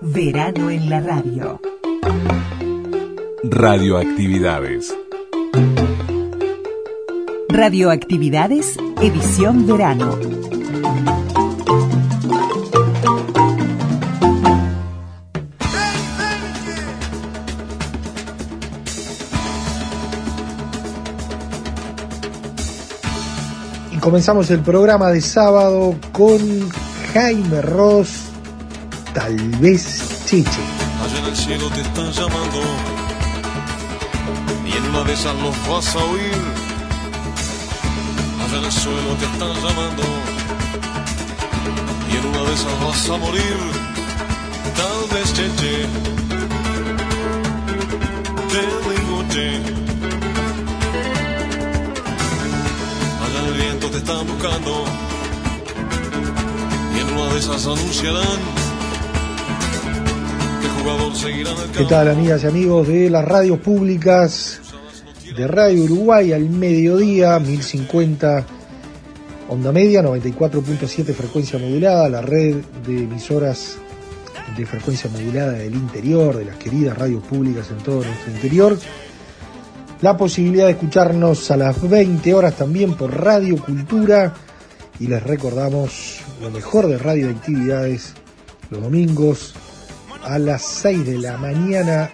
Verano en la radio. Radioactividades. Radioactividades, edición verano. Y comenzamos el programa de sábado con Jaime Ross, tal vez Chiche. Allá en el cielo te están llamando y en una de esas los vas a oír. Allá en el suelo te están llamando y en una de esas vas a morir. Tal vez cheche, te digo che. Allá en el viento te están buscando y en una de esas anunciarán ¿Qué tal amigas y amigos de las radios públicas de Radio Uruguay al mediodía, 1050 onda media, 94.7 frecuencia modulada, la red de emisoras de frecuencia modulada del interior, de las queridas radios públicas en todo nuestro interior. La posibilidad de escucharnos a las 20 horas también por Radio Cultura y les recordamos lo mejor de radio de actividades los domingos a las 6 de la mañana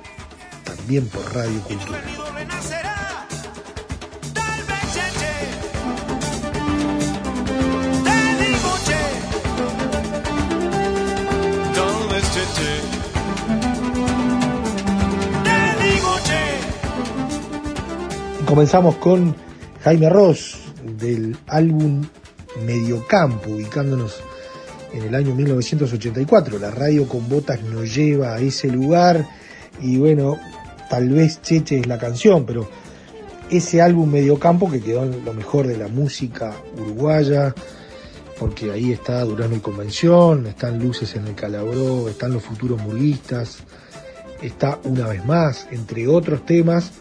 también por Radio Cultura. Comenzamos con Jaime Ross del álbum Mediocampo, ubicándonos en el año 1984. La radio con botas nos lleva a ese lugar y bueno, tal vez Cheche es la canción, pero ese álbum Mediocampo que quedó lo mejor de la música uruguaya, porque ahí está Durano y Convención, están Luces en el Calabró, están los futuros murguistas, está una vez más, entre otros temas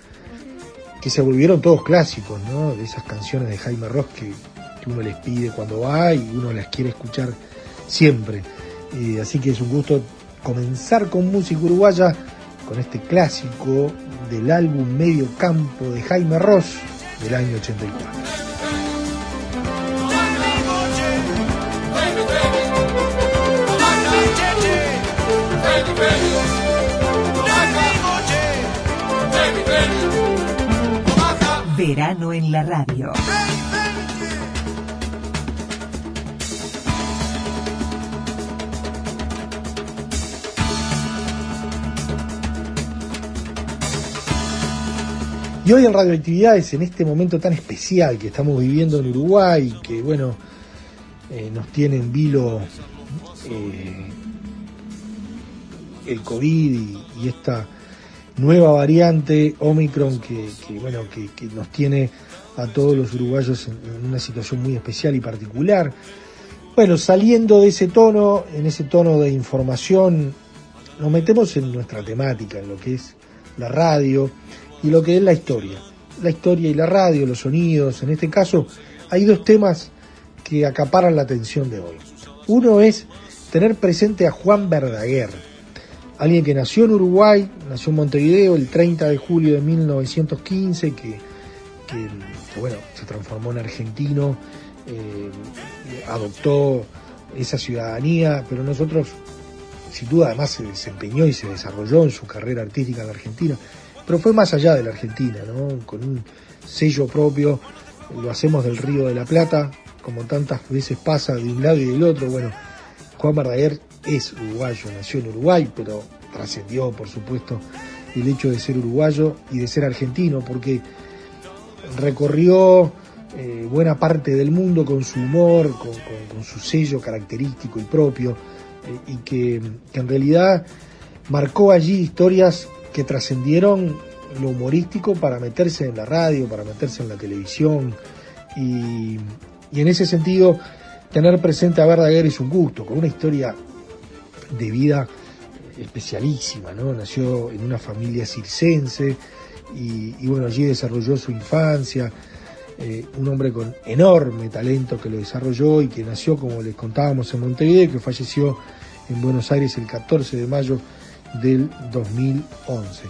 que se volvieron todos clásicos, ¿no? De esas canciones de Jaime Ross que uno les pide cuando va y uno las quiere escuchar siempre. Así que es un gusto comenzar con música uruguaya con este clásico del álbum Medio Campo de Jaime Ross del año 84. Verano en la radio. Y hoy en Radioactividades, en este momento tan especial que estamos viviendo en Uruguay, que bueno, eh, nos tiene en vilo eh, el COVID y, esta nueva variante Omicron que, bueno, que, nos tiene a todos los uruguayos en una situación muy especial y particular. Bueno, saliendo de ese tono, en ese tono de información, nos metemos en nuestra temática, en lo que es la radio y lo que es la historia. La historia y la radio, los sonidos. En este caso, hay dos temas que acaparan la atención de hoy. Uno es tener presente a Juan Verdaguer, alguien que nació en Uruguay, nació en Montevideo el 30 de julio de 1915, que, que, bueno, se transformó en argentino, eh, adoptó esa ciudadanía, pero nosotros, sin duda, además se desempeñó y se desarrolló en su carrera artística en Argentina, pero fue más allá de la Argentina, ¿no? con un sello propio, lo hacemos del Río de la Plata, como tantas veces pasa de un lado y del otro, bueno, Juan Verdaguer es uruguayo, nació en Uruguay, pero trascendió, por supuesto, el hecho de ser uruguayo y de ser argentino, porque recorrió eh, buena parte del mundo con su humor, con, su sello característico y propio, eh, y que en realidad marcó allí historias que trascendieron lo humorístico para meterse en la radio, para meterse en la televisión, y, y en ese sentido tener presente a Verdaguer es un gusto, con una historia de vida especialísima, ¿no? Nació en una familia circense y, y bueno, allí desarrolló su infancia, eh, un hombre con enorme talento que lo desarrolló y que nació, como les contábamos, en Montevideo, que falleció en Buenos Aires el 14 de mayo del 2011.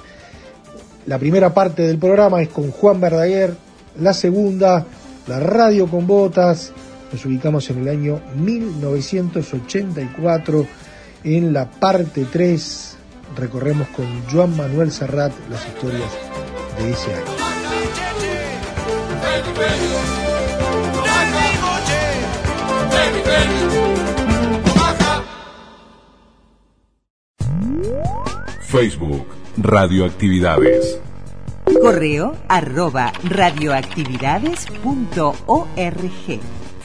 La primera parte del programa es con Juan Verdaguer, la segunda, la radio con botas, nos ubicamos en el año 1984 en la parte 3, recorremos con Joan Manuel Serrat las historias de ese año. Facebook, Radioactividades. Correo arroba radioactividades.org.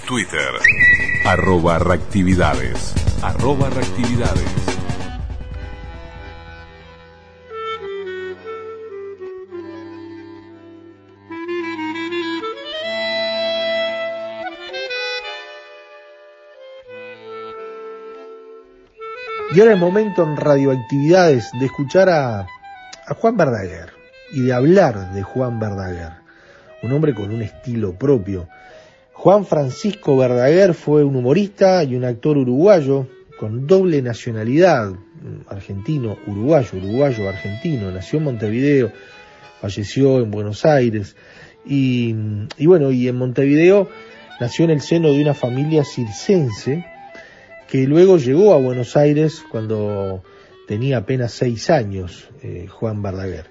Twitter, arroba reactividades. Arroba reactividades. Y ahora es momento en radioactividades de escuchar a, a Juan Verdaguer y de hablar de Juan Verdaguer, un hombre con un estilo propio. Juan Francisco Verdaguer fue un humorista y un actor uruguayo con doble nacionalidad, argentino, uruguayo, uruguayo, argentino, nació en Montevideo, falleció en Buenos Aires y, y bueno, y en Montevideo nació en el seno de una familia circense, que luego llegó a Buenos Aires cuando tenía apenas seis años, eh, Juan Verdaguer.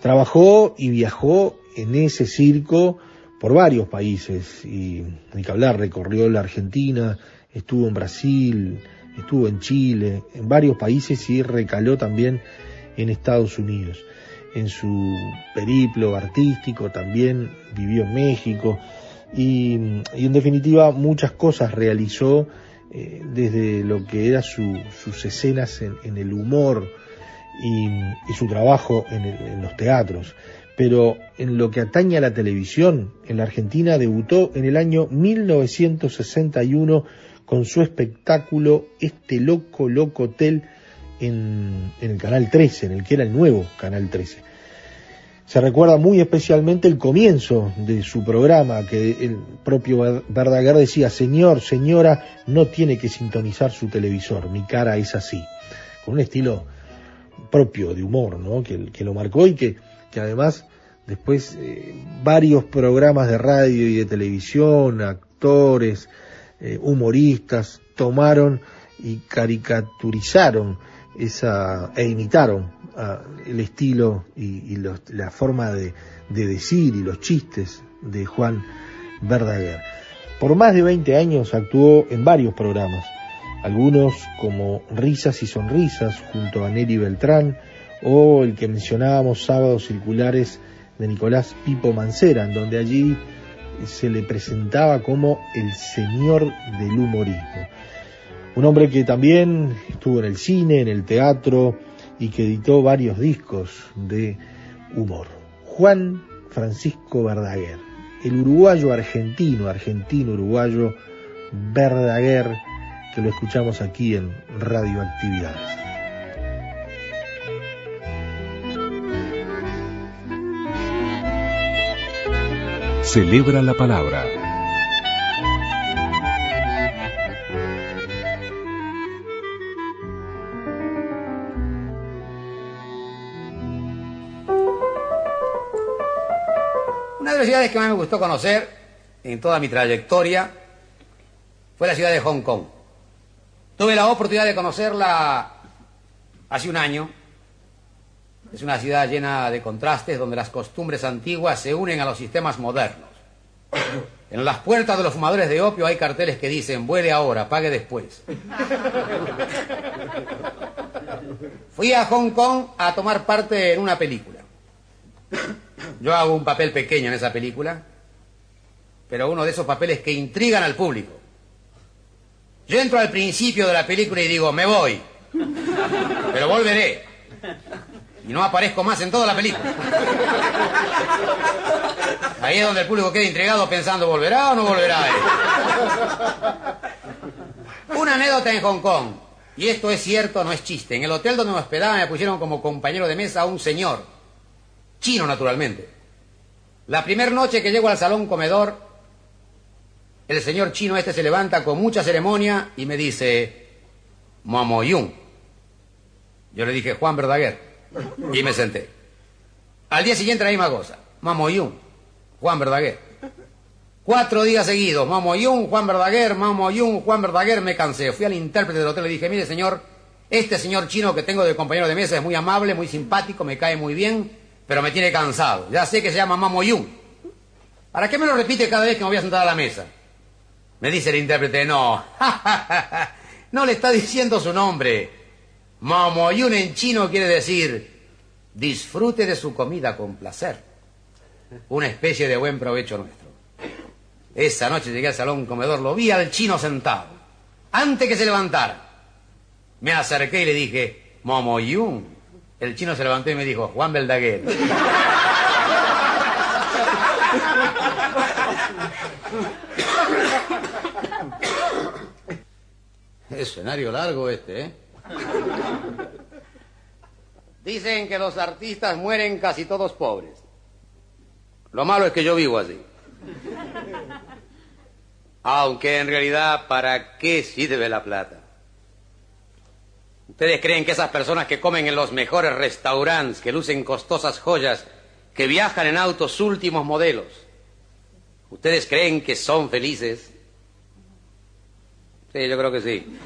Trabajó y viajó en ese circo por varios países y ni que hablar, recorrió la Argentina, estuvo en Brasil, estuvo en Chile, en varios países y recaló también en Estados Unidos. En su periplo artístico también vivió en México y, y en definitiva muchas cosas realizó eh, desde lo que eran su, sus escenas en, el humor y, y su trabajo en, el, en, los teatros. Pero en lo que atañe a la televisión, en la Argentina debutó en el año 1961 con su espectáculo Este Loco Loco Hotel en, en el Canal 13, en el que era el nuevo Canal 13 se recuerda muy especialmente el comienzo de su programa, que el propio Verdaguer decía, señor, señora, no tiene que sintonizar su televisor, mi cara es así, con un estilo propio de humor, ¿no? Que, que lo marcó y que, que además después eh, varios programas de radio y de televisión, actores, eh, humoristas, tomaron y caricaturizaron esa, e imitaron el estilo y, los, la forma de, de, decir y los chistes de Juan Verdaguer. Por más de 20 años actuó en varios programas, algunos como Risas y Sonrisas junto a Nelly Beltrán o el que mencionábamos Sábados Circulares de Nicolás Pipo Mancera, en donde allí se le presentaba como el señor del humorismo. Un hombre que también estuvo en el cine, en el teatro, y que editó varios discos de humor. Juan Francisco Verdaguer, el uruguayo argentino, argentino uruguayo Verdaguer, que lo escuchamos aquí en Radioactividades. Celebra la palabra. Las ciudades que más me gustó conocer en toda mi trayectoria fue la ciudad de Hong Kong. Tuve la oportunidad de conocerla hace un año. Es una ciudad llena de contrastes donde las costumbres antiguas se unen a los sistemas modernos. En las puertas de los fumadores de opio hay carteles que dicen, vuele ahora, pague después. Fui a Hong Kong a tomar parte en una película. Yo hago un papel pequeño en esa película, pero uno de esos papeles que intrigan al público. Yo entro al principio de la película y digo, me voy, pero volveré. Y no aparezco más en toda la película. Ahí es donde el público queda intrigado pensando, ¿volverá o no volverá? Él? Una anécdota en Hong Kong. Y esto es cierto, no es chiste. En el hotel donde me hospedaba me pusieron como compañero de mesa a un señor, chino naturalmente. La primera noche que llego al salón comedor, el señor chino este se levanta con mucha ceremonia y me dice, Momoyun. Yo le dije, Juan Verdaguer. Y me senté. Al día siguiente la misma cosa. Mamoyun, Juan Verdaguer. Cuatro días seguidos, Mamoyun, Juan Verdaguer, Mamoyun, Juan Verdaguer, me cansé. Fui al intérprete del hotel y le dije, mire señor, este señor chino que tengo de compañero de mesa es muy amable, muy simpático, me cae muy bien, pero me tiene cansado. Ya sé que se llama Mamoyun. ¿Para qué me lo repite cada vez que me voy a sentar a la mesa? Me dice el intérprete, no, no le está diciendo su nombre. Momoyun en chino quiere decir disfrute de su comida con placer. Una especie de buen provecho nuestro. Esa noche llegué al salón comedor, lo vi al chino sentado. Antes que se levantara, me acerqué y le dije, Momoyun. El chino se levantó y me dijo, Juan Beldaguer. Escenario largo este, ¿eh? Dicen que los artistas mueren casi todos pobres. Lo malo es que yo vivo así. Aunque en realidad, ¿para qué sirve la plata? ¿Ustedes creen que esas personas que comen en los mejores restaurantes, que lucen costosas joyas, que viajan en autos últimos modelos, ¿ustedes creen que son felices? Sí, yo creo que sí.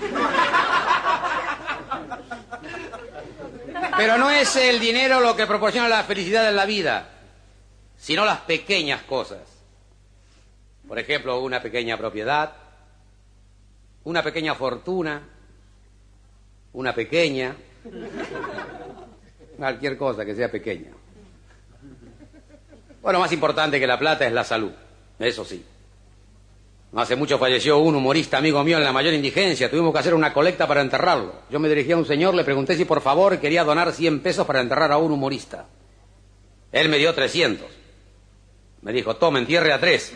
Pero no es el dinero lo que proporciona la felicidad en la vida, sino las pequeñas cosas. Por ejemplo, una pequeña propiedad, una pequeña fortuna, una pequeña, cualquier cosa que sea pequeña. Bueno, más importante que la plata es la salud, eso sí. Hace mucho falleció un humorista amigo mío en la mayor indigencia. Tuvimos que hacer una colecta para enterrarlo. Yo me dirigí a un señor, le pregunté si por favor quería donar 100 pesos para enterrar a un humorista. Él me dio 300. Me dijo, toma, entierre a tres.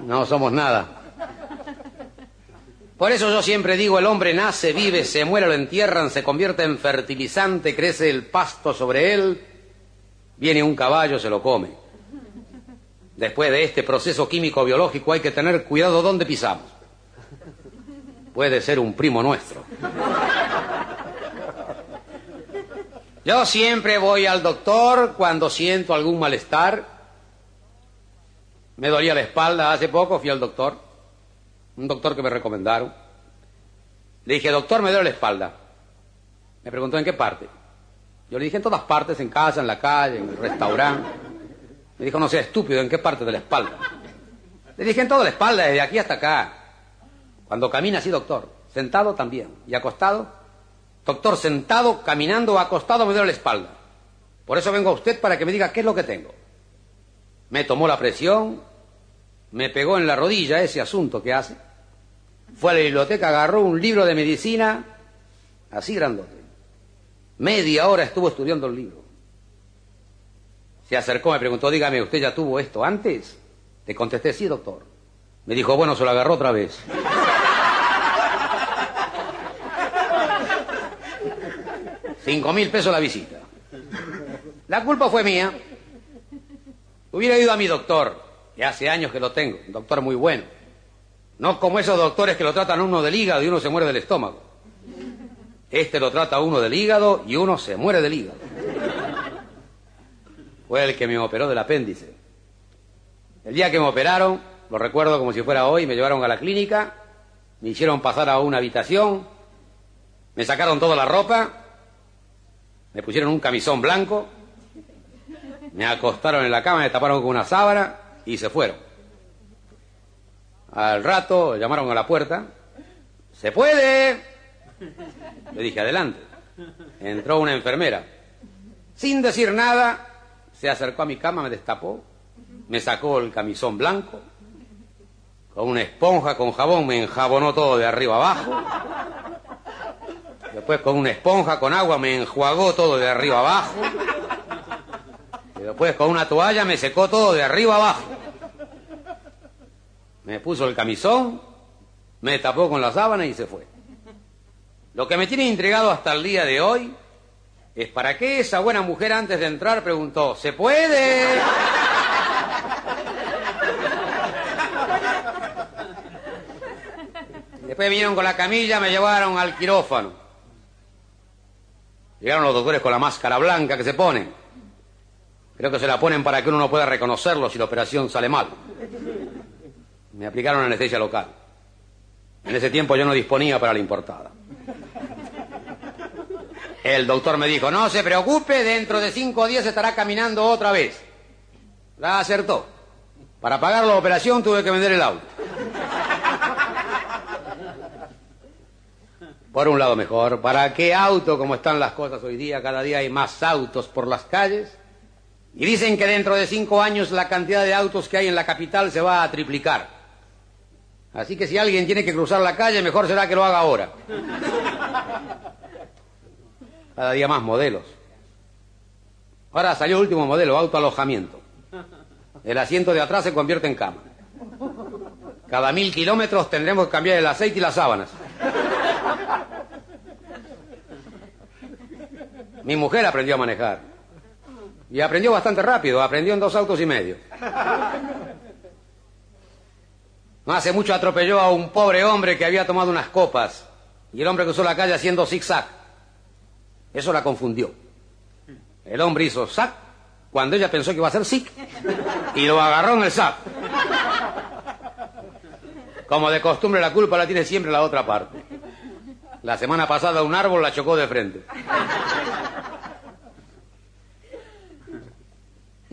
No somos nada. Por eso yo siempre digo, el hombre nace, vive, se muere, lo entierran, se convierte en fertilizante, crece el pasto sobre él, viene un caballo, se lo come. Después de este proceso químico biológico hay que tener cuidado donde pisamos. Puede ser un primo nuestro. Yo siempre voy al doctor cuando siento algún malestar. Me dolía la espalda hace poco, fui al doctor. Un doctor que me recomendaron. Le dije, doctor, me duele la espalda. Me preguntó en qué parte. Yo le dije en todas partes, en casa, en la calle, en el restaurante. Me dijo, no sea estúpido, ¿en qué parte de la espalda? Le dije, en toda la espalda, desde aquí hasta acá. Cuando camina así, doctor. Sentado también. ¿Y acostado? Doctor, sentado, caminando acostado me duele la espalda. Por eso vengo a usted para que me diga qué es lo que tengo. Me tomó la presión, me pegó en la rodilla ese asunto que hace. Fue a la biblioteca, agarró un libro de medicina, así grandote. Media hora estuvo estudiando el libro. Se acercó, me preguntó, dígame, ¿usted ya tuvo esto antes? Le contesté, sí, doctor. Me dijo, bueno, se lo agarró otra vez. Cinco mil pesos la visita. La culpa fue mía. Hubiera ido a mi doctor, que hace años que lo tengo, un doctor muy bueno. No como esos doctores que lo tratan uno del hígado y uno se muere del estómago. Este lo trata uno del hígado y uno se muere del hígado. Fue el que me operó del apéndice. El día que me operaron, lo recuerdo como si fuera hoy, me llevaron a la clínica, me hicieron pasar a una habitación, me sacaron toda la ropa, me pusieron un camisón blanco, me acostaron en la cama, me taparon con una sábana y se fueron. Al rato llamaron a la puerta, ¿se puede? Le dije, adelante. Entró una enfermera. Sin decir nada, se acercó a mi cama, me destapó, me sacó el camisón blanco, con una esponja, con jabón, me enjabonó todo de arriba abajo. Después con una esponja, con agua, me enjuagó todo de arriba abajo. Y después con una toalla me secó todo de arriba abajo. Me puso el camisón, me tapó con la sábana y se fue. Lo que me tiene intrigado hasta el día de hoy es para qué esa buena mujer antes de entrar preguntó, ¿se puede? Después vinieron con la camilla, me llevaron al quirófano. Llegaron los doctores con la máscara blanca que se ponen. Creo que se la ponen para que uno no pueda reconocerlo si la operación sale mal. Me aplicaron anestesia local. En ese tiempo yo no disponía para la importada. El doctor me dijo, no se preocupe, dentro de cinco días estará caminando otra vez. La acertó. Para pagar la operación tuve que vender el auto. Por un lado mejor, ¿para qué auto como están las cosas hoy día? Cada día hay más autos por las calles. Y dicen que dentro de cinco años la cantidad de autos que hay en la capital se va a triplicar. Así que si alguien tiene que cruzar la calle, mejor será que lo haga ahora. Cada día más modelos. Ahora salió el último modelo, autoalojamiento. El asiento de atrás se convierte en cama. Cada mil kilómetros tendremos que cambiar el aceite y las sábanas. Mi mujer aprendió a manejar. Y aprendió bastante rápido, aprendió en dos autos y medio. No hace mucho atropelló a un pobre hombre que había tomado unas copas. Y el hombre cruzó la calle haciendo zigzag. Eso la confundió. El hombre hizo zac cuando ella pensó que iba a hacer zig y lo agarró en el zac. Como de costumbre la culpa la tiene siempre la otra parte. La semana pasada un árbol la chocó de frente.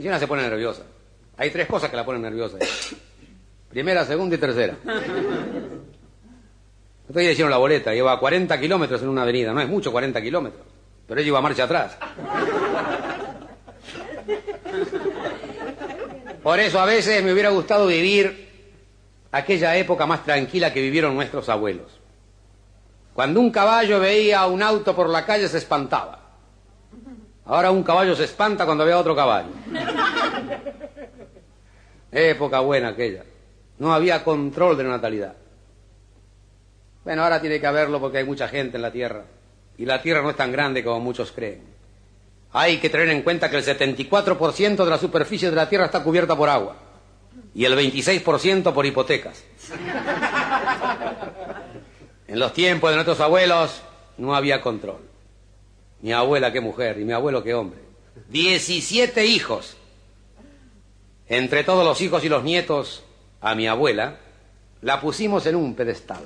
Y se pone nerviosa. Hay tres cosas que la ponen nerviosa. Primera, segunda y tercera. Entonces le hicieron la boleta, lleva 40 kilómetros en una avenida, no es mucho 40 kilómetros, pero ella iba a marcha atrás. Por eso a veces me hubiera gustado vivir aquella época más tranquila que vivieron nuestros abuelos. Cuando un caballo veía un auto por la calle se espantaba. Ahora un caballo se espanta cuando ve a otro caballo. Época buena aquella. No había control de la natalidad. Bueno, ahora tiene que haberlo porque hay mucha gente en la Tierra. Y la Tierra no es tan grande como muchos creen. Hay que tener en cuenta que el 74% de la superficie de la Tierra está cubierta por agua. Y el 26% por hipotecas. En los tiempos de nuestros abuelos no había control. Mi abuela qué mujer y mi abuelo qué hombre. 17 hijos. Entre todos los hijos y los nietos, a mi abuela la pusimos en un pedestal.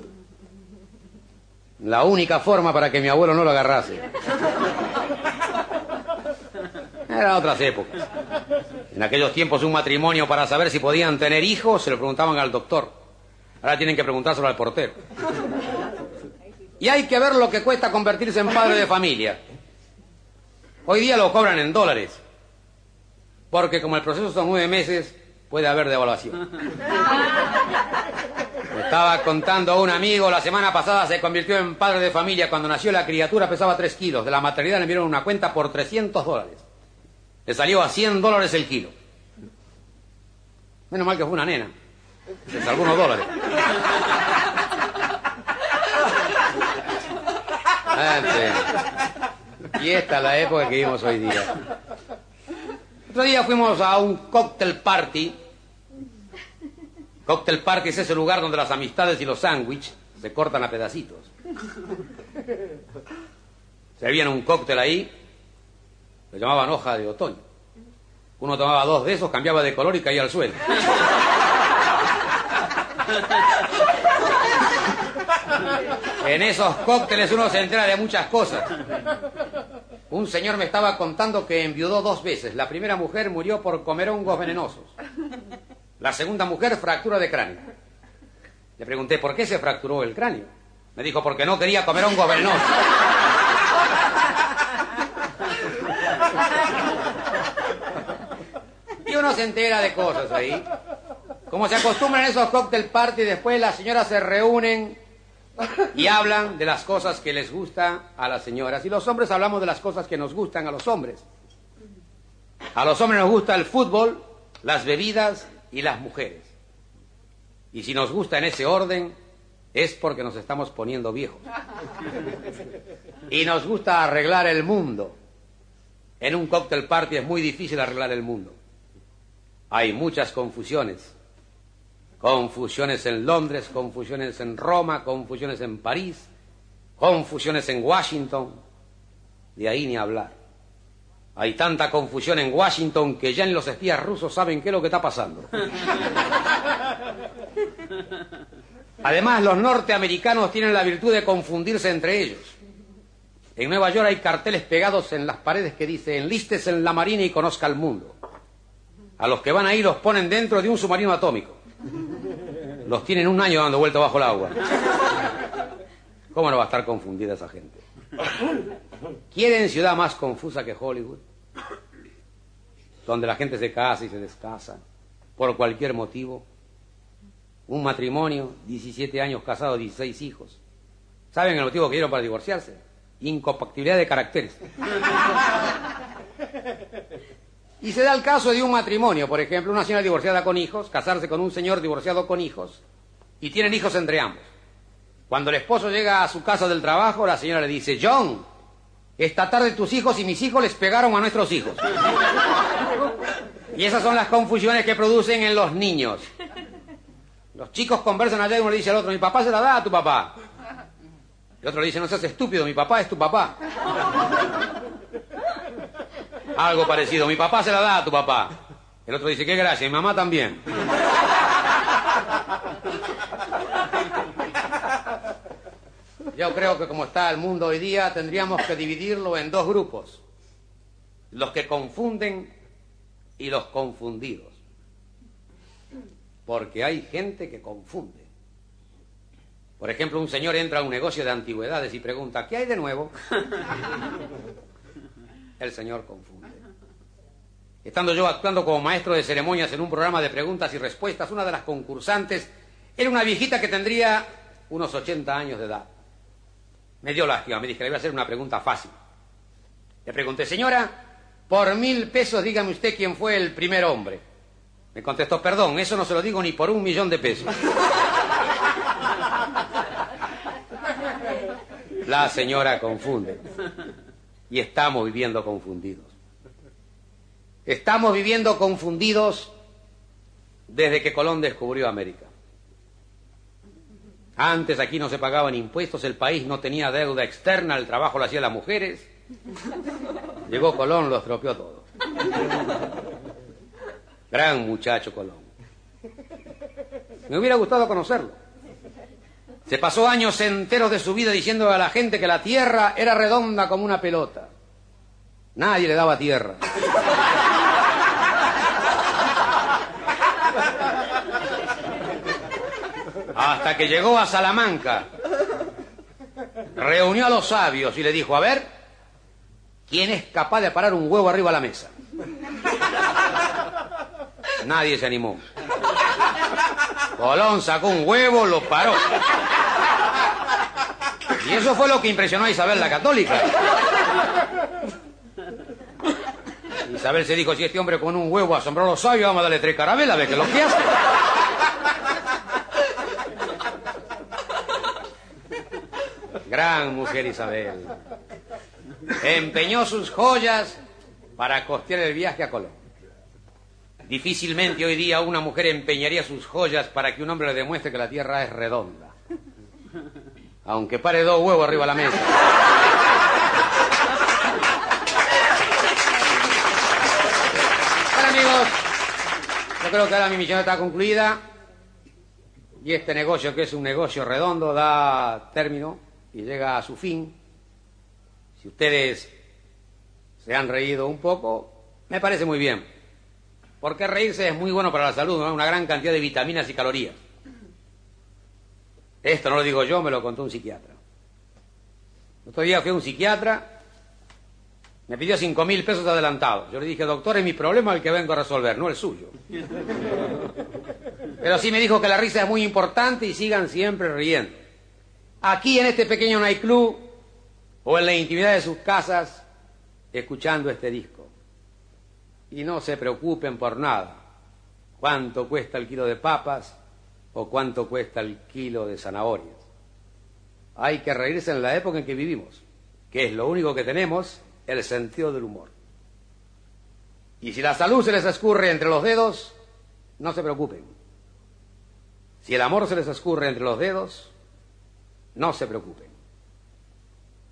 La única forma para que mi abuelo no lo agarrase. Eran otras épocas. En aquellos tiempos un matrimonio para saber si podían tener hijos se lo preguntaban al doctor. Ahora tienen que preguntárselo al portero. Y hay que ver lo que cuesta convertirse en padre de familia. Hoy día lo cobran en dólares. Porque como el proceso son nueve meses, puede haber devaluación. Me estaba contando a un amigo, la semana pasada se convirtió en padre de familia. Cuando nació la criatura pesaba tres kilos. De la maternidad le enviaron una cuenta por 300 dólares. Le salió a 100 dólares el kilo. Menos mal que fue una nena. Se salvó unos dólares. Y esta es la época que vivimos hoy día. Otro día fuimos a un cóctel party. Cóctel party es ese lugar donde las amistades y los sándwiches se cortan a pedacitos. Servían un cóctel ahí, lo llamaban hoja de otoño. Uno tomaba dos de esos, cambiaba de color y caía al suelo. En esos cócteles uno se entera de muchas cosas. Un señor me estaba contando que enviudó dos veces. La primera mujer murió por comer hongos venenosos. La segunda mujer fractura de cráneo. Le pregunté, ¿por qué se fracturó el cráneo? Me dijo, porque no quería comer hongos venenosos. Y uno se entera de cosas ahí. Como se acostumbran esos cóctel party, después las señoras se reúnen y hablan de las cosas que les gusta a las señoras. Y los hombres hablamos de las cosas que nos gustan a los hombres. A los hombres nos gusta el fútbol, las bebidas y las mujeres. Y si nos gusta en ese orden, es porque nos estamos poniendo viejos. Y nos gusta arreglar el mundo. En un cóctel party es muy difícil arreglar el mundo. Hay muchas confusiones Confusiones en Londres, confusiones en Roma, confusiones en París, confusiones en Washington. De ahí ni hablar. Hay tanta confusión en Washington que ya ni los espías rusos saben qué es lo que está pasando. Además, los norteamericanos tienen la virtud de confundirse entre ellos. En Nueva York hay carteles pegados en las paredes que dicen enlistes en la marina y conozca el mundo. A los que van ahí los ponen dentro de un submarino atómico. Los tienen un año dando vuelta bajo el agua. ¿Cómo no va a estar confundida esa gente? ¿Quieren ciudad más confusa que Hollywood? Donde la gente se casa y se descasa por cualquier motivo. Un matrimonio, 17 años casados, 16 hijos. ¿Saben el motivo que dieron para divorciarse? Incompatibilidad de caracteres. Y se da el caso de un matrimonio, por ejemplo, una señora divorciada con hijos, casarse con un señor divorciado con hijos, y tienen hijos entre ambos. Cuando el esposo llega a su casa del trabajo, la señora le dice, John, esta tarde tus hijos y mis hijos les pegaron a nuestros hijos. Y esas son las confusiones que producen en los niños. Los chicos conversan allá y uno le dice al otro, mi papá se la da a tu papá. El otro le dice, no seas estúpido, mi papá es tu papá. Algo parecido, mi papá se la da a tu papá. El otro dice, qué gracia, mi mamá también. Yo creo que como está el mundo hoy día, tendríamos que dividirlo en dos grupos. Los que confunden y los confundidos. Porque hay gente que confunde. Por ejemplo, un señor entra a un negocio de antigüedades y pregunta, ¿qué hay de nuevo? El señor confunde. Estando yo actuando como maestro de ceremonias en un programa de preguntas y respuestas, una de las concursantes era una viejita que tendría unos 80 años de edad. Me dio lástima, me dije, le voy a hacer una pregunta fácil. Le pregunté, señora, por mil pesos dígame usted quién fue el primer hombre. Me contestó, perdón, eso no se lo digo ni por un millón de pesos. La señora confunde. Y estamos viviendo confundidos. Estamos viviendo confundidos desde que Colón descubrió América. Antes aquí no se pagaban impuestos, el país no tenía deuda externa, el trabajo lo hacían las mujeres. Llegó Colón, lo estropeó todo. Gran muchacho Colón. Me hubiera gustado conocerlo. Se pasó años enteros de su vida diciendo a la gente que la tierra era redonda como una pelota. Nadie le daba tierra. Hasta que llegó a Salamanca, reunió a los sabios y le dijo, a ver, ¿quién es capaz de parar un huevo arriba de la mesa? Nadie se animó. Colón sacó un huevo, lo paró. Y eso fue lo que impresionó a Isabel la Católica. Isabel se dijo, si este hombre con un huevo asombró a los sabios, vamos a darle tres carabelas, qué es lo que hace. Gran mujer Isabel. Empeñó sus joyas para costear el viaje a Colón. Difícilmente hoy día una mujer empeñaría sus joyas para que un hombre le demuestre que la tierra es redonda. Aunque pare dos huevos arriba de la mesa. Bueno amigos, yo creo que ahora mi misión está concluida y este negocio que es un negocio redondo da término y llega a su fin. Si ustedes se han reído un poco, me parece muy bien. Porque reírse es muy bueno para la salud, ¿no? una gran cantidad de vitaminas y calorías. Esto no lo digo yo, me lo contó un psiquiatra. Otro día fui a un psiquiatra, me pidió cinco mil pesos adelantados. Yo le dije, doctor, es mi problema el que vengo a resolver, no el suyo. Pero sí me dijo que la risa es muy importante y sigan siempre riendo aquí en este pequeño nightclub o en la intimidad de sus casas escuchando este disco. Y no se preocupen por nada. ¿Cuánto cuesta el kilo de papas o cuánto cuesta el kilo de zanahorias? Hay que reírse en la época en que vivimos, que es lo único que tenemos, el sentido del humor. Y si la salud se les escurre entre los dedos, no se preocupen. Si el amor se les escurre entre los dedos, no se preocupen.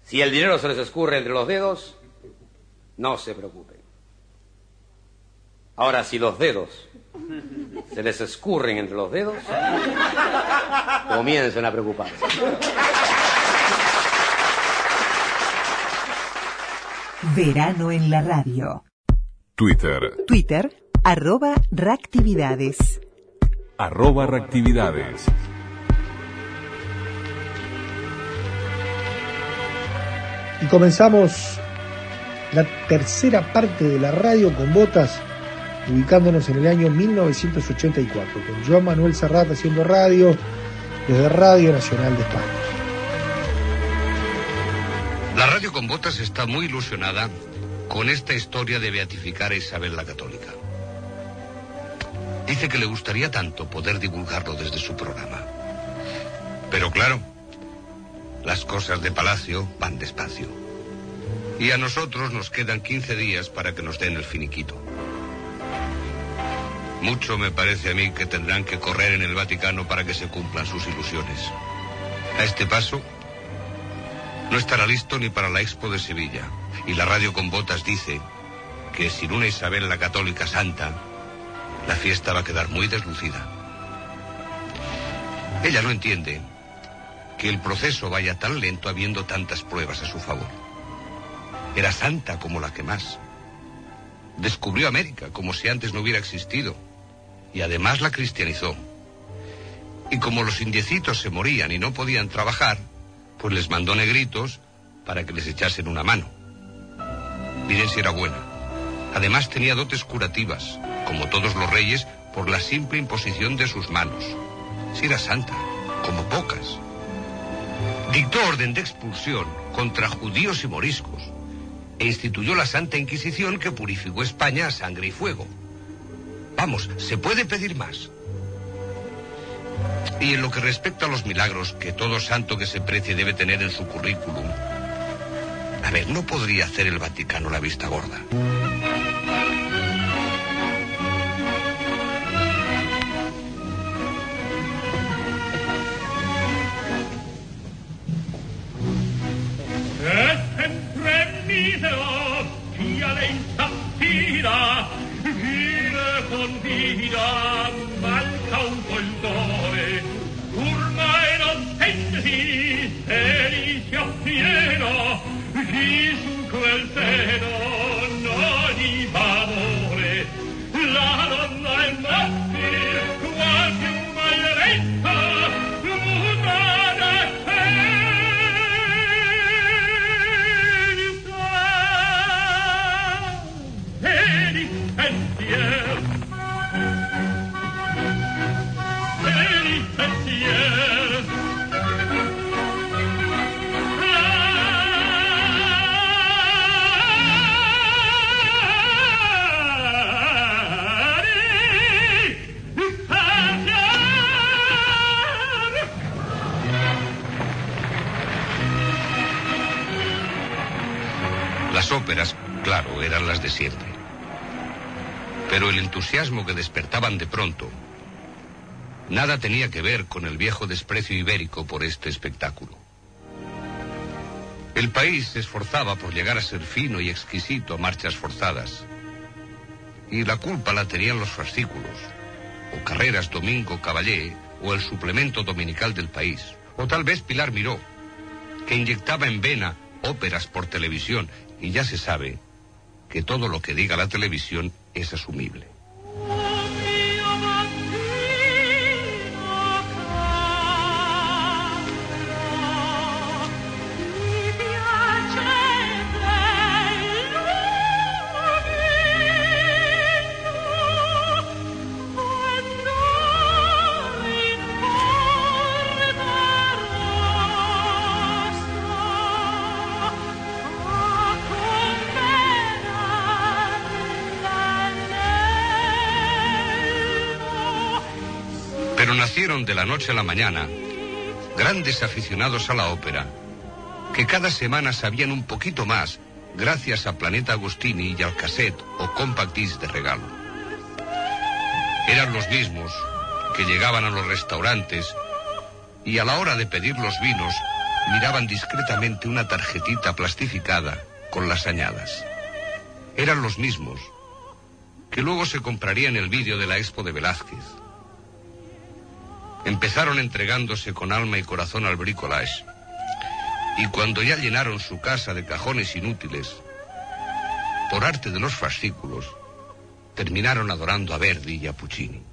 Si el dinero se les escurre entre los dedos, no se preocupen. Ahora, si los dedos se les escurren entre los dedos, comiencen a preocuparse. Verano en la radio. Twitter, Twitter, arroba reactividades. arroba reactividades. Y comenzamos la tercera parte de la radio con botas, ubicándonos en el año 1984, con Joan Manuel Serrat haciendo radio desde Radio Nacional de España. La radio con botas está muy ilusionada con esta historia de beatificar a Isabel la Católica. Dice que le gustaría tanto poder divulgarlo desde su programa. Pero claro, las cosas de Palacio van despacio. Y a nosotros nos quedan 15 días para que nos den el finiquito. Mucho me parece a mí que tendrán que correr en el Vaticano para que se cumplan sus ilusiones. A este paso, no estará listo ni para la Expo de Sevilla. Y la radio con botas dice que sin una Isabel la Católica Santa, la fiesta va a quedar muy deslucida. Ella no entiende que el proceso vaya tan lento habiendo tantas pruebas a su favor. Era santa como la que más. Descubrió América como si antes no hubiera existido. Y además la cristianizó. Y como los indiecitos se morían y no podían trabajar, pues les mandó negritos para que les echasen una mano. Miren si era buena. Además tenía dotes curativas, como todos los reyes, por la simple imposición de sus manos. Si era santa, como pocas. Dictó orden de expulsión contra judíos y moriscos e instituyó la Santa Inquisición que purificó España a sangre y fuego. Vamos, se puede pedir más. Y en lo que respecta a los milagros que todo santo que se precie debe tener en su currículum, a ver, ¿no podría hacer el Vaticano la vista gorda? Su Pero el entusiasmo que despertaban de pronto nada tenía que ver con el viejo desprecio ibérico por este espectáculo. El país se esforzaba por llegar a ser fino y exquisito a marchas forzadas. Y la culpa la tenían los fascículos, o Carreras Domingo Caballé, o el suplemento dominical del país, o tal vez Pilar Miró, que inyectaba en vena óperas por televisión y ya se sabe que todo lo que diga la televisión es asumible. Nacieron de la noche a la mañana grandes aficionados a la ópera, que cada semana sabían un poquito más gracias a Planeta Agostini y al cassette o compact disc de regalo. Eran los mismos que llegaban a los restaurantes y a la hora de pedir los vinos miraban discretamente una tarjetita plastificada con las añadas. Eran los mismos que luego se comprarían el vídeo de la expo de Velázquez. Empezaron entregándose con alma y corazón al bricolage. Y cuando ya llenaron su casa de cajones inútiles, por arte de los fascículos, terminaron adorando a Verdi y a Puccini.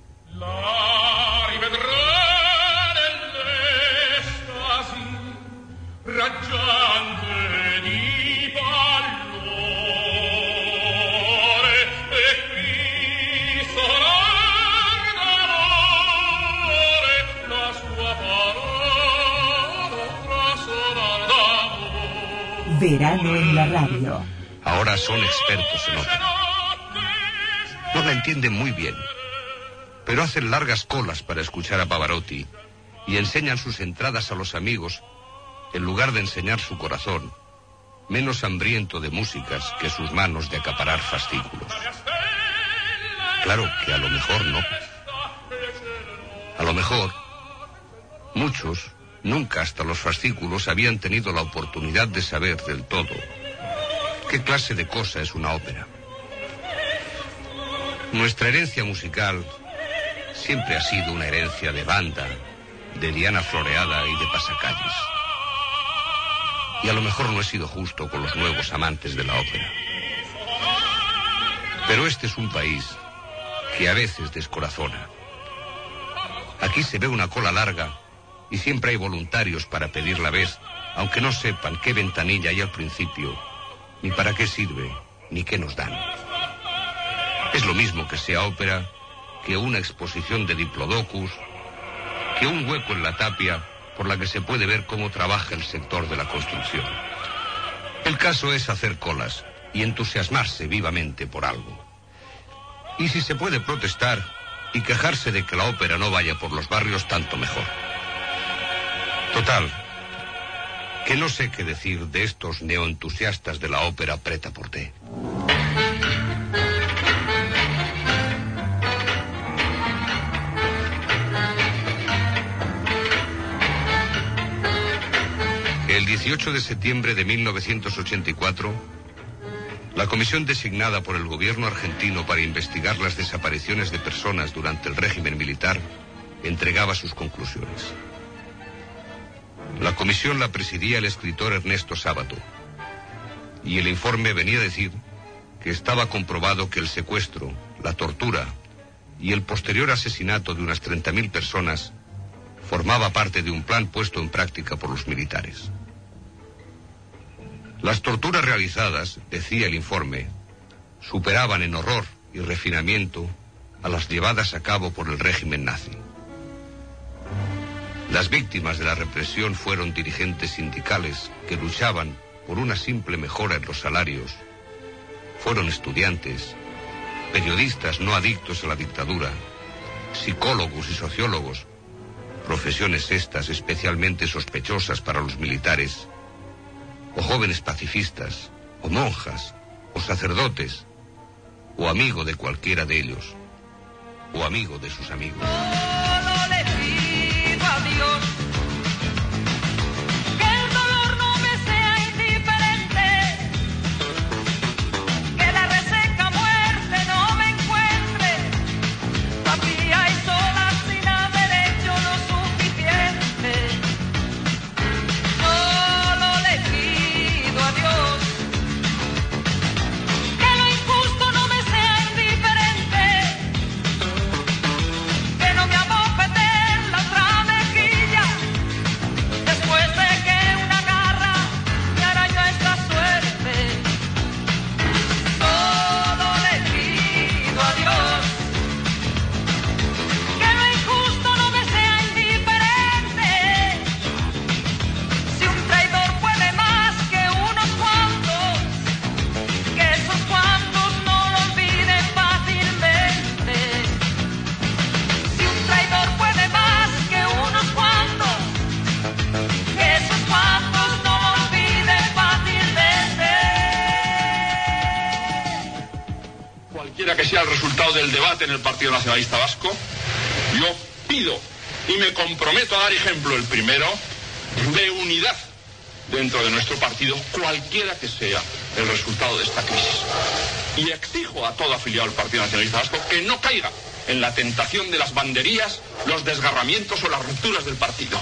Verano en la radio. Ahora son expertos en ópera. No la entienden muy bien, pero hacen largas colas para escuchar a Pavarotti y enseñan sus entradas a los amigos en lugar de enseñar su corazón, menos hambriento de músicas que sus manos de acaparar fascículos. Claro que a lo mejor no. A lo mejor, muchos, nunca hasta los fascículos, habían tenido la oportunidad de saber del todo qué clase de cosa es una ópera. Nuestra herencia musical siempre ha sido una herencia de banda, de Diana floreada y de pasacalles. Y a lo mejor no he sido justo con los nuevos amantes de la ópera. Pero este es un país que a veces descorazona. Aquí se ve una cola larga y siempre hay voluntarios para pedir la vez, aunque no sepan qué ventanilla hay al principio, ni para qué sirve, ni qué nos dan. Es lo mismo que sea ópera, que una exposición de diplodocus, que un hueco en la tapia por la que se puede ver cómo trabaja el sector de la construcción. El caso es hacer colas y entusiasmarse vivamente por algo. Y si se puede protestar y quejarse de que la ópera no vaya por los barrios, tanto mejor. Total, que no sé qué decir de estos neoentusiastas de la ópera preta por té. El 18 de septiembre de 1984, la comisión designada por el gobierno argentino para investigar las desapariciones de personas durante el régimen militar entregaba sus conclusiones. La comisión la presidía el escritor Ernesto Sábato y el informe venía a decir que estaba comprobado que el secuestro, la tortura y el posterior asesinato de unas 30.000 personas formaba parte de un plan puesto en práctica por los militares. Las torturas realizadas, decía el informe, superaban en horror y refinamiento a las llevadas a cabo por el régimen nazi. Las víctimas de la represión fueron dirigentes sindicales que luchaban por una simple mejora en los salarios. Fueron estudiantes, periodistas no adictos a la dictadura, psicólogos y sociólogos, profesiones estas especialmente sospechosas para los militares, o jóvenes pacifistas, o monjas, o sacerdotes, o amigo de cualquiera de ellos, o amigo de sus amigos. En el Partido Nacionalista Vasco, yo pido y me comprometo a dar ejemplo el primero de unidad dentro de nuestro partido, cualquiera que sea el resultado de esta crisis. Y exijo a todo afiliado al Partido Nacionalista Vasco que no caiga en la tentación de las banderías, los desgarramientos o las rupturas del partido.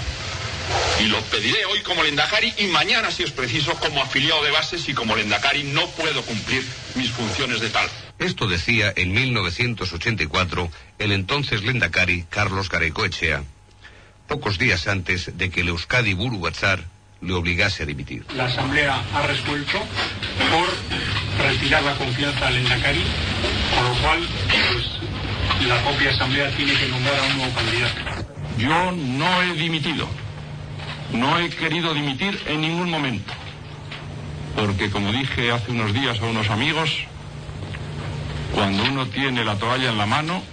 Y lo pediré hoy como Lendakari y mañana, si es preciso, como afiliado de bases y como Lendakari no puedo cumplir mis funciones de tal. Esto decía en 1984 el entonces Lendakari Carlos Garecoechea, pocos días antes de que el Euskadi Buru Batzar le obligase a dimitir. La Asamblea ha resuelto por retirar la confianza al Endacari, con lo cual pues, la propia Asamblea tiene que nombrar a un nuevo candidato. Yo no he dimitido. No he querido dimitir en ningún momento. Porque como dije hace unos días a unos amigos, cuando uno tiene la toalla en la mano,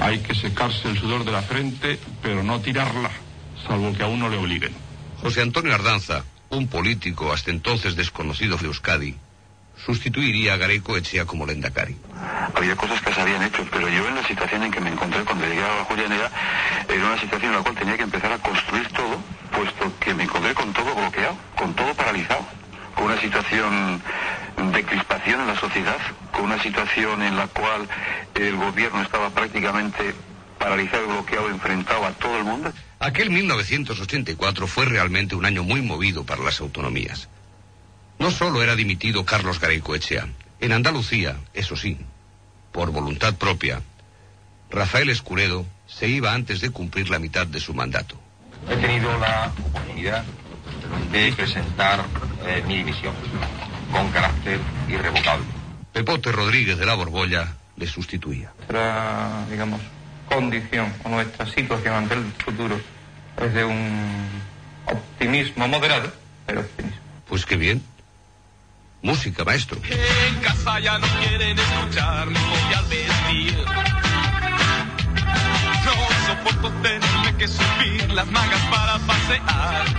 hay que secarse el sudor de la frente, pero no tirarla, salvo que a uno le obliguen. José Antonio Ardanza, un político hasta entonces desconocido de Euskadi, sustituiría a Gareco Echea como Lendakari. Había cosas que se habían hecho, pero yo en la situación en que me encontré cuando llegué a la Julianera, era una situación en la cual tenía que empezar a construir todo, puesto que me encontré con todo bloqueado, con todo paralizado, con una situación de crispación en la sociedad, con una situación en la cual el gobierno estaba prácticamente paralizado y bloqueado, enfrentado a todo el mundo. Aquel 1984 fue realmente un año muy movido para las autonomías. No solo era dimitido Carlos Garecoechea, en Andalucía, eso sí, por voluntad propia, Rafael Escuredo se iba antes de cumplir la mitad de su mandato. He tenido la oportunidad de presentar eh, mi dimisión con carácter irrevocable. Pepote Rodríguez de la Borbolla le sustituía. Nuestra, digamos, condición o nuestra situación ante el futuro es de un optimismo moderado, pero optimismo. Pues qué bien. Música, maestro. En casa ya no quieren escuchar mi voy al vestir. No soporto tenerme que subir las mangas para pasear.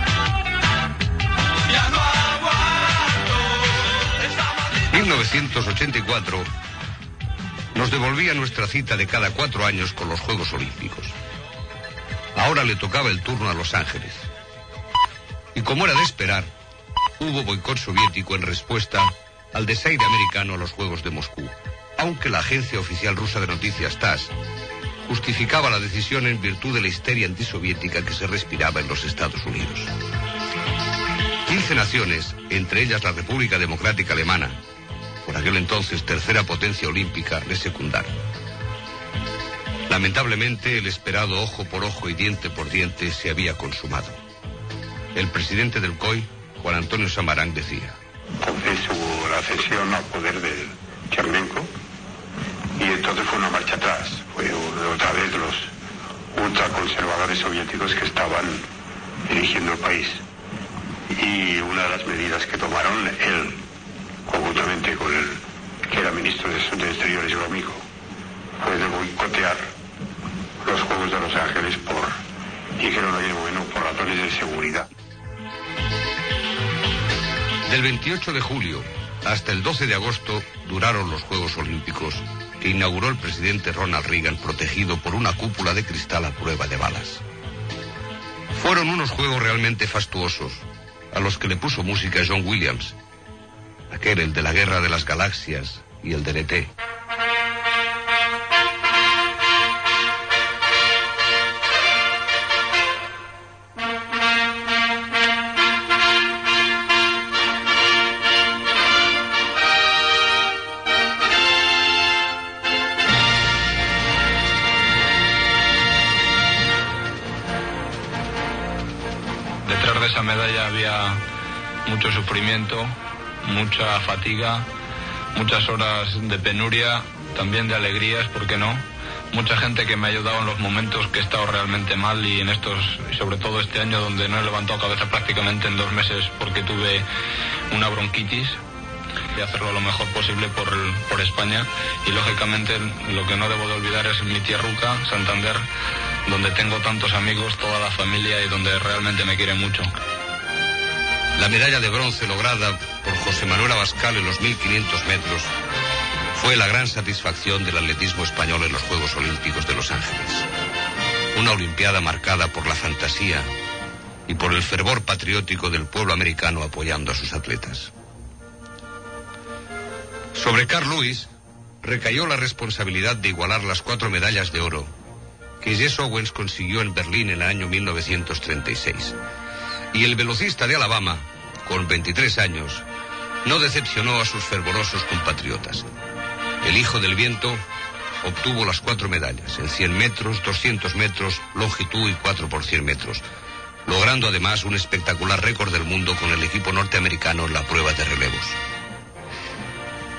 1984 nos devolvía nuestra cita de cada cuatro años con los Juegos Olímpicos. Ahora le tocaba el turno a Los Ángeles. Y como era de esperar, hubo boicot soviético en respuesta al desaire americano a los Juegos de Moscú, aunque la agencia oficial rusa de noticias TASS justificaba la decisión en virtud de la histeria antisoviética que se respiraba en los Estados Unidos. 15 naciones, entre ellas la República Democrática Alemana, por aquel entonces tercera potencia olímpica, le secundaron. Lamentablemente, el esperado ojo por ojo y diente por diente se había consumado. El presidente del COI, Juan Antonio Samarán, decía. Entonces la cesión al poder de Chermenko y entonces fue una marcha atrás. Fue otra vez los ultraconservadores soviéticos que estaban dirigiendo el país. Y una de las medidas que tomaron él, conjuntamente con el que era ministro de, Exteriores, Gromico, fue de boicotear los Juegos de Los Ángeles por, dijeron ayer, bueno, por razones de seguridad. Del 28 de julio hasta el 12 de agosto duraron los Juegos Olímpicos que inauguró el presidente Ronald Reagan protegido por una cúpula de cristal a prueba de balas. Fueron unos juegos realmente fastuosos, a los que le puso música John Williams, aquel el de la Guerra de las Galaxias y el de ET. Detrás de esa medalla había mucho sufrimiento, mucha fatiga, muchas horas de penuria, también de alegrías, ¿por qué no? Mucha gente que me ha ayudado en los momentos que he estado realmente mal y en estos, sobre todo este año donde no he levantado cabeza prácticamente en dos meses porque tuve una bronquitis y hacerlo lo mejor posible por, por España y lógicamente lo que no debo de olvidar es mi tierruca, Santander, donde tengo tantos amigos, toda la familia y donde realmente me quieren mucho. La medalla de bronce lograda José Manuel Abascal en los 1500 metros fue la gran satisfacción del atletismo español en los Juegos Olímpicos de Los Ángeles. Una Olimpiada marcada por la fantasía y por el fervor patriótico del pueblo americano apoyando a sus atletas. Sobre Carl Lewis recayó la responsabilidad de igualar las cuatro medallas de oro que Jess Owens consiguió en Berlín en el año 1936. Y el velocista de Alabama, con 23 años, no decepcionó a sus fervorosos compatriotas. El hijo del viento obtuvo las cuatro medallas, en 100 metros, 200 metros, longitud y 4 por 100 metros, logrando además un espectacular récord del mundo con el equipo norteamericano en la prueba de relevos.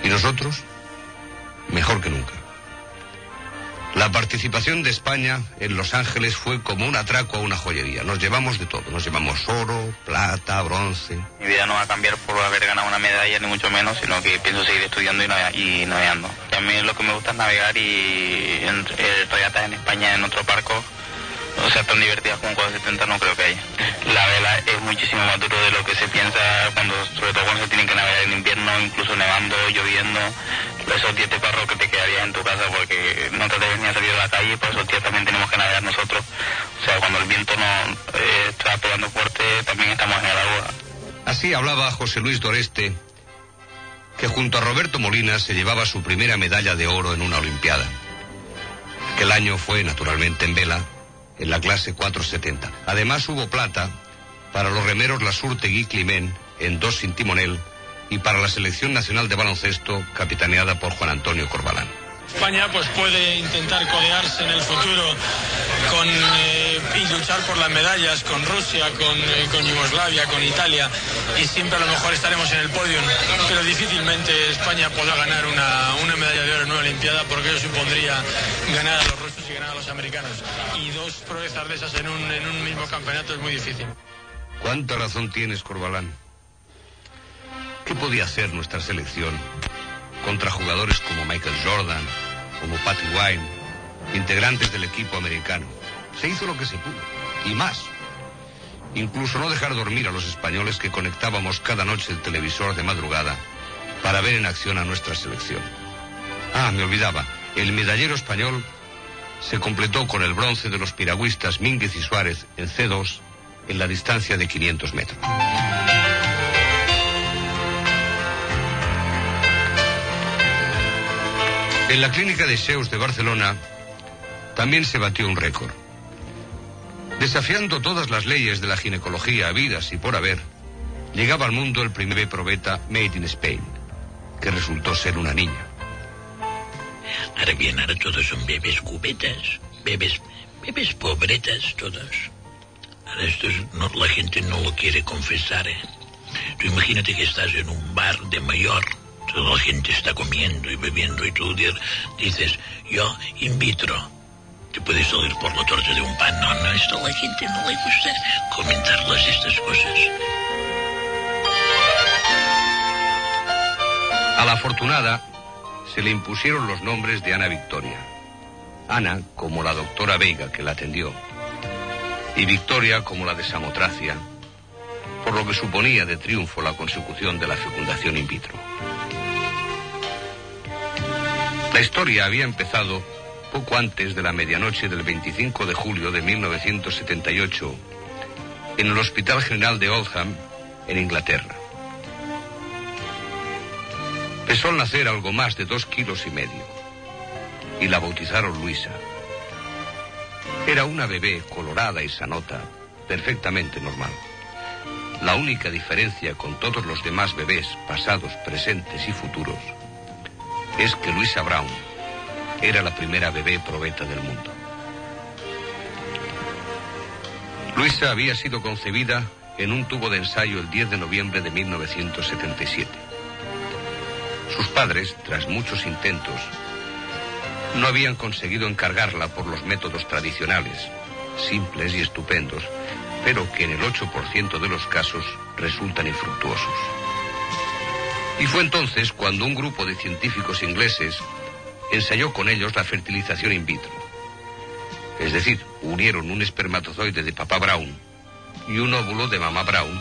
¿Y nosotros? Mejor que nunca. La participación de España en Los Ángeles fue como un atraco a una joyería. Nos llevamos de todo. Nos llevamos oro, plata, bronce. Mi vida no va a cambiar por haber ganado una medalla, ni mucho menos, sino que pienso seguir estudiando y, navega- y navegando. Y a mí lo que me gusta es navegar y en, eh, regatas en España en otro barco, o sea, tan divertidas como 470 no creo que haya. La vela es muchísimo más duro de lo que se piensa, cuando, sobre todo cuando se tienen que navegar en invierno, incluso nevando, lloviendo. Esos días de parro que te quedarías en tu casa porque no te debes ni a salir a la calle, por esos días también tenemos que navegar nosotros. O sea, cuando el viento no eh, está pegando fuerte, también estamos en el agua. Así hablaba José Luis Doreste, que junto a Roberto Molina se llevaba su primera medalla de oro en una Olimpiada. Aquel año fue, naturalmente, en vela, en la clase 470. Además hubo plata para los remeros Lasurtegui y Climent en dos sin timonel y para la selección nacional de baloncesto capitaneada por Juan Antonio Corbalán. España pues puede intentar codearse en el futuro con eh, y luchar por las medallas con Rusia, con, eh, con Yugoslavia, con Italia y siempre a lo mejor estaremos en el podio, pero difícilmente España podrá ganar una, una medalla de oro en una Olimpiada porque eso supondría ganar a los rusos y ganar a los americanos y dos proezas de esas en un, en un mismo campeonato es muy difícil. ¿Cuánta razón tienes, Corbalán? ¿Qué podía hacer nuestra selección contra jugadores como Michael Jordan, como Patty Wine, integrantes del equipo americano? Se hizo lo que se pudo, y más. Incluso no dejar dormir a los españoles que conectábamos cada noche el televisor de madrugada para ver en acción a nuestra selección. Ah, me olvidaba, el medallero español se completó con el bronce de los piragüistas Mínguez y Suárez en C2 en la distancia de 500 metros. En la clínica de Seus de Barcelona también se batió un récord. Desafiando todas las leyes de la ginecología habidas y por haber, llegaba al mundo el primer probeta Made in Spain, que resultó ser una niña. Ahora bien, ahora todos son bebés cubetas, bebés, bebés pobretas, todos. Ahora esto es- la gente no lo quiere confesar, ¿eh? Tú imagínate que estás en un bar de mayor, toda la gente está comiendo y bebiendo y tú di- dices, yo in vitro. Te puedes salir por la torta de un pan. No, no, esto a la gente no le gusta comentarlas estas cosas. A la afortunada se le impusieron los nombres de Ana Victoria. Ana como la doctora Veiga que la atendió y Victoria como la de Samotracia, por lo que suponía de triunfo la consecución de la fecundación in vitro. La historia había empezado poco antes de la medianoche del 25 de julio de 1978 en el Hospital General de Oldham, en Inglaterra. Pesó al nacer algo más de dos kilos y medio y la bautizaron Luisa. Era una bebé colorada y sanota, perfectamente normal. La única diferencia con todos los demás bebés, pasados, presentes y futuros, es que Luisa Brown era la primera bebé probeta del mundo. Luisa había sido concebida en un tubo de ensayo el 10 de noviembre de 1977. Sus padres, tras muchos intentos, no habían conseguido encargarla por los métodos tradicionales, simples y estupendos, pero que en el 8% de los casos resultan infructuosos. Y fue entonces cuando un grupo de científicos ingleses ensayó con ellos la fertilización in vitro. Es decir, unieron un espermatozoide de papá Brown y un óvulo de mamá Brown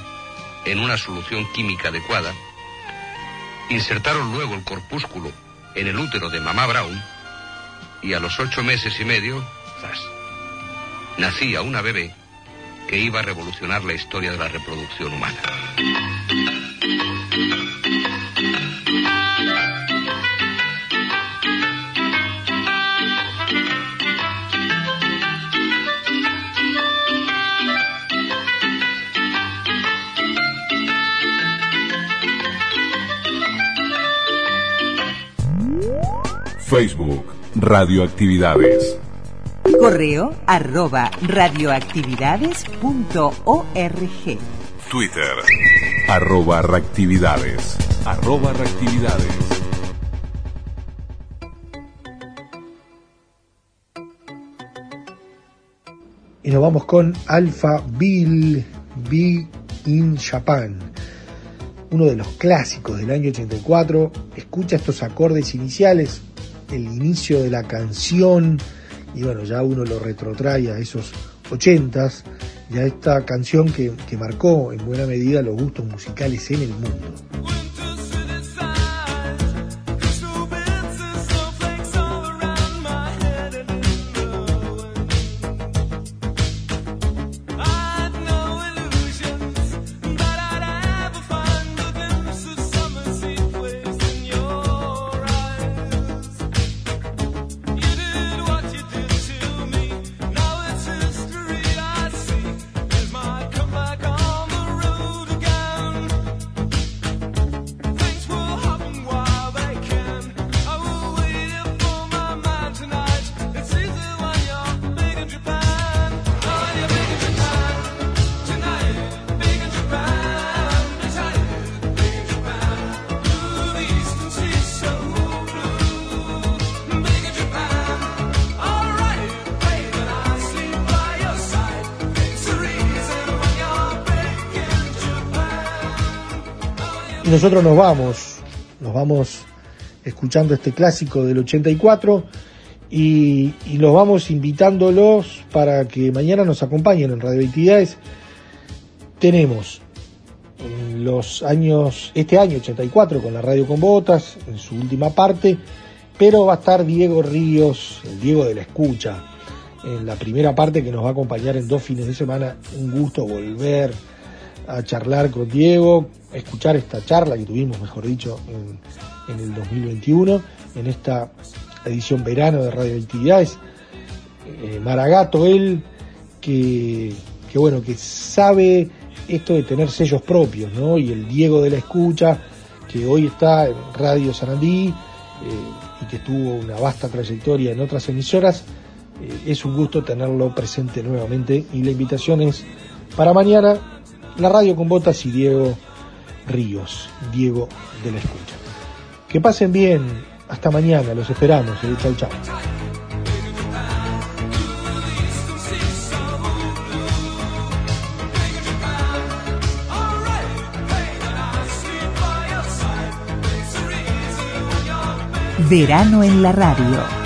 en una solución química adecuada, insertaron luego el corpúsculo en el útero de mamá Brown y a los ocho meses y medio, ¡zas! nacía una bebé que iba a revolucionar la historia de la reproducción humana. Facebook, Radioactividades. Correo arroba radioactividades.org. Twitter, arroba reactividades. Arroba reactividades. Y nos vamos con Alpha Bill Be in Japan, uno de los clásicos del año 84. Escucha estos acordes iniciales, el inicio de la canción, y bueno, ya uno lo retrotrae a esos 80s, y a esta canción que, que marcó en buena medida los gustos musicales en el mundo. Nosotros nos vamos, nos vamos escuchando este clásico del 84 y, y los vamos invitándolos para que mañana nos acompañen en Radio Actividades. Tenemos en los años, este año 84 con la Radio con Botas, en su última parte, pero va a estar Diego Ríos, el Diego de la Escucha, en la primera parte que nos va a acompañar en dos fines de semana. Un gusto volver a charlar con Diego, a escuchar esta charla que tuvimos, mejor dicho, en, en el 2021, en esta edición verano de Radio Actividades. Eh, Maragato, él, que, bueno, que sabe esto de tener sellos propios, ¿no? Y el Diego de la Escucha, que hoy está en Radio Sarandí eh, y que tuvo una vasta trayectoria en otras emisoras, eh, es un gusto tenerlo presente nuevamente y la invitación es para mañana la radio con botas y Diego Ríos, Diego de la Escucha. Que pasen bien, hasta mañana, los esperamos. Eh. Chau. Verano en la radio.